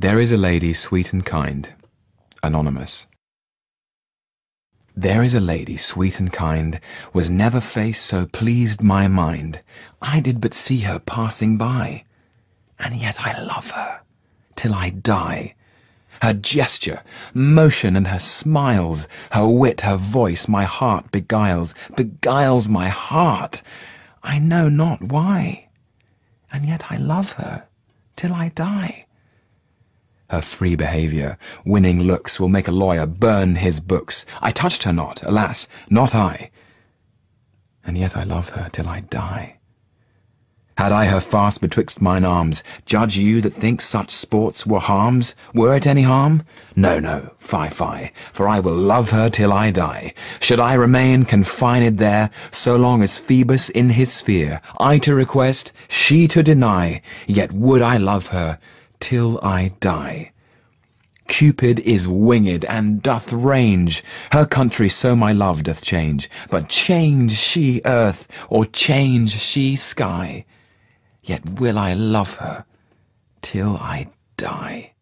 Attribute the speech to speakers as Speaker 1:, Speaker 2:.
Speaker 1: There is a lady sweet and kind. Anonymous. There is a lady sweet and kind, was never face so pleased my mind. I did but see her passing by, and yet I love her till I die. Her gesture, motion, and her smiles, her wit, her voice, my heart beguiles, beguiles my heart. I know not why, and yet I love her till I die. Her free behaviour, winning looks, will make a lawyer burn his books. I touched her not, alas, not I. And yet I love her till I die. Had I her fast betwixt mine arms, judge you that think such sports were harms? Were it any harm? No, no, fie, fie, for I will love her till I die. Should I remain confined there, so long as Phoebus in his sphere, I to request, she to deny, yet would I love her till I die. Cupid is winged and doth range, her country so my love doth change, but change she earth, or change she sky, yet will I love her till I die.